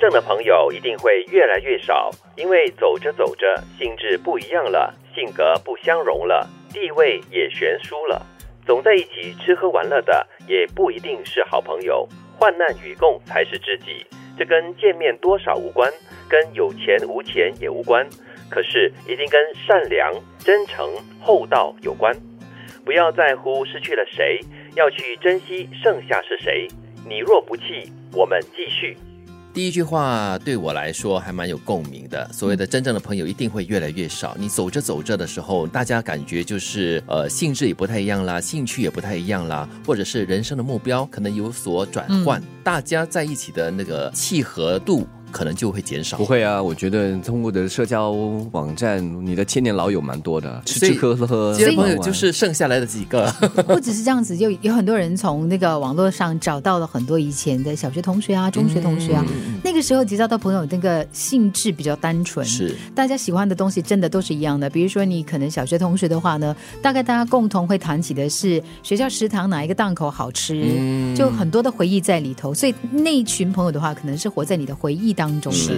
真正的朋友一定会越来越少，因为走着走着，性质不一样了，性格不相容了，地位也悬殊了。总在一起吃喝玩乐的，也不一定是好朋友。患难与共才是知己。这跟见面多少无关，跟有钱无钱也无关，可是一定跟善良、真诚、厚道有关。不要在乎失去了谁，要去珍惜剩下是谁。你若不弃，我们继续。第一句话对我来说还蛮有共鸣的。所谓的真正的朋友一定会越来越少。你走着走着的时候，大家感觉就是呃性质也不太一样啦，兴趣也不太一样啦，或者是人生的目标可能有所转换，大家在一起的那个契合度。可能就会减少。不会啊，我觉得通过的社交网站，你的千年老友蛮多的，吃吃喝喝，这些朋友就是剩下来的几个。不只是这样子，就有很多人从那个网络上找到了很多以前的小学同学啊、中学同学啊。那个时候结交到朋友，那个性质比较单纯，是大家喜欢的东西真的都是一样的。比如说，你可能小学同学的话呢，大概大家共同会谈起的是学校食堂哪一个档口好吃，就很多的回忆在里头。所以那一群朋友的话，可能是活在你的回忆。当中是，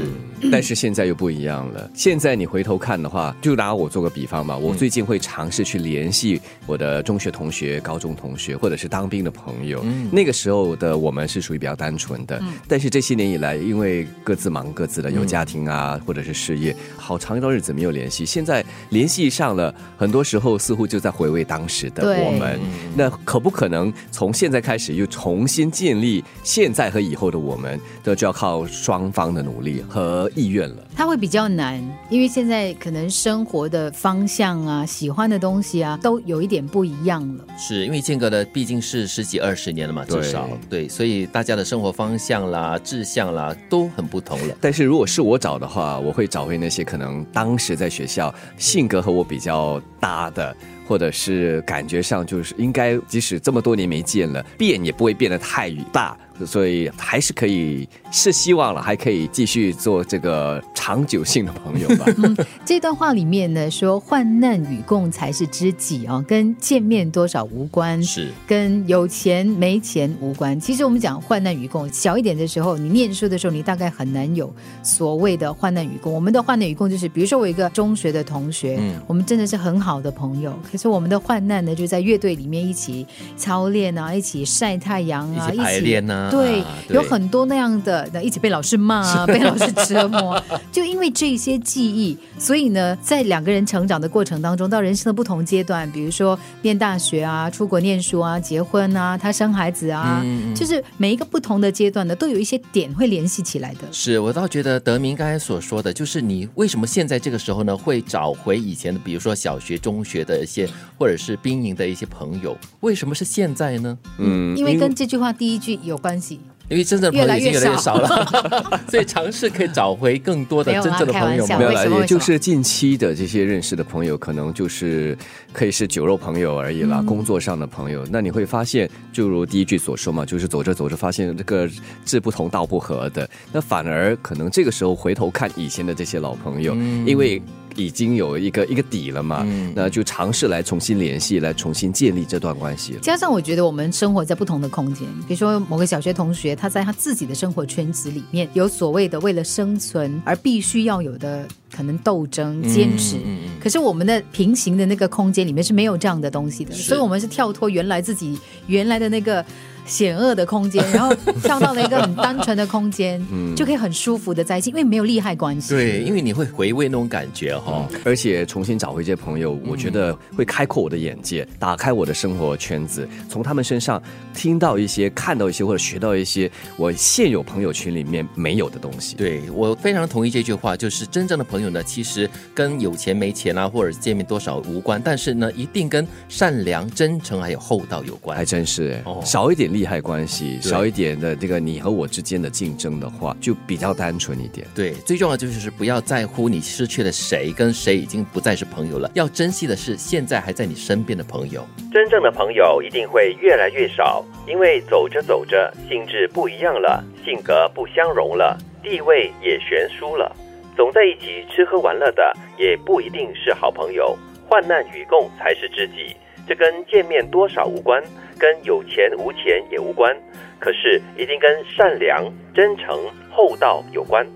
但是现在又不一样了。现在你回头看的话，就拿我做个比方吧。我最近会尝试去联系我的中学同学、高中同学，或者是当兵的朋友。那个时候的我们是属于比较单纯的。但是这些年以来，因为各自忙各自的，有家庭啊，或者是事业，好长一段日子没有联系。现在联系上了，很多时候似乎就在回味当时的我们。那可不可能从现在开始又重新建立现在和以后的我们？这就要靠双方。的努力和意愿了，他会比较难，因为现在可能生活的方向啊、喜欢的东西啊，都有一点不一样了。是因为间隔的毕竟是十几二十年了嘛，至少对，所以大家的生活方向啦、志向啦都很不同了。但是如果是我找的话，我会找回那些可能当时在学校性格和我比较搭的。或者是感觉上就是应该，即使这么多年没见了，变也不会变得太大，所以还是可以是希望了，还可以继续做这个长久性的朋友吧。嗯，这段话里面呢说，患难与共才是知己啊，跟见面多少无关，是跟有钱没钱无关。其实我们讲患难与共，小一点的时候，你念书的时候，你大概很难有所谓的患难与共。我们的患难与共就是，比如说我一个中学的同学，嗯，我们真的是很好的朋友。可是我们的患难呢，就在乐队里面一起操练啊，一起晒太阳啊，一起排练啊，对，有很多那样的，一起被老师骂啊，被老师折磨。就因为这些记忆，所以呢，在两个人成长的过程当中，到人生的不同阶段，比如说念大学啊，出国念书啊，结婚啊，他生孩子啊，就是每一个不同的阶段呢，都有一些点会联系起来的。是我倒觉得德明刚才所说的，就是你为什么现在这个时候呢，会找回以前的，比如说小学、中学的一些。或者是兵营的一些朋友，为什么是现在呢？嗯，因为跟这句话第一句有关系。因为真正的朋友已经越来越少了，所以尝试可以找回更多的真正的朋友。没有啦，也就是近期的这些认识的朋友，可能就是可以是酒肉朋友而已啦，工作上的朋友。那你会发现，就如第一句所说嘛，就是走着走着发现这个志不同道不合的，那反而可能这个时候回头看以前的这些老朋友，因为。已经有一个一个底了嘛，那就尝试来重新联系，来重新建立这段关系。加上我觉得我们生活在不同的空间，比如说某个小学同学，他在他自己的生活圈子里面有所谓的为了生存而必须要有的可能斗争、坚持。可是我们的平行的那个空间里面是没有这样的东西的，所以我们是跳脱原来自己原来的那个。险恶的空间，然后 跳到了一个很单纯的空间，嗯就可以很舒服的在一起，因为没有利害关系。对，因为你会回味那种感觉哈，而且重新找回这些朋友，我觉得会开阔我的眼界，打开我的生活圈子，从他们身上听到一些、看到一些或者学到一些我现有朋友圈里面没有的东西。对我非常同意这句话，就是真正的朋友呢，其实跟有钱没钱啊，或者见面多少无关，但是呢，一定跟善良、真诚还有厚道有关。还真是哎，少一点。利害关系少一点的这个你和我之间的竞争的话，就比较单纯一点。对，最重要就是不要在乎你失去了谁，跟谁已经不再是朋友了。要珍惜的是现在还在你身边的朋友。真正的朋友一定会越来越少，因为走着走着，性质不一样了，性格不相容了，地位也悬殊了。总在一起吃喝玩乐的，也不一定是好朋友。患难与共才是知己。这跟见面多少无关，跟有钱无钱也无关，可是一定跟善良、真诚、厚道有关。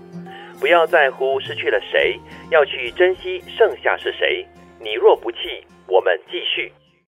不要在乎失去了谁，要去珍惜剩下是谁。你若不弃，我们继续。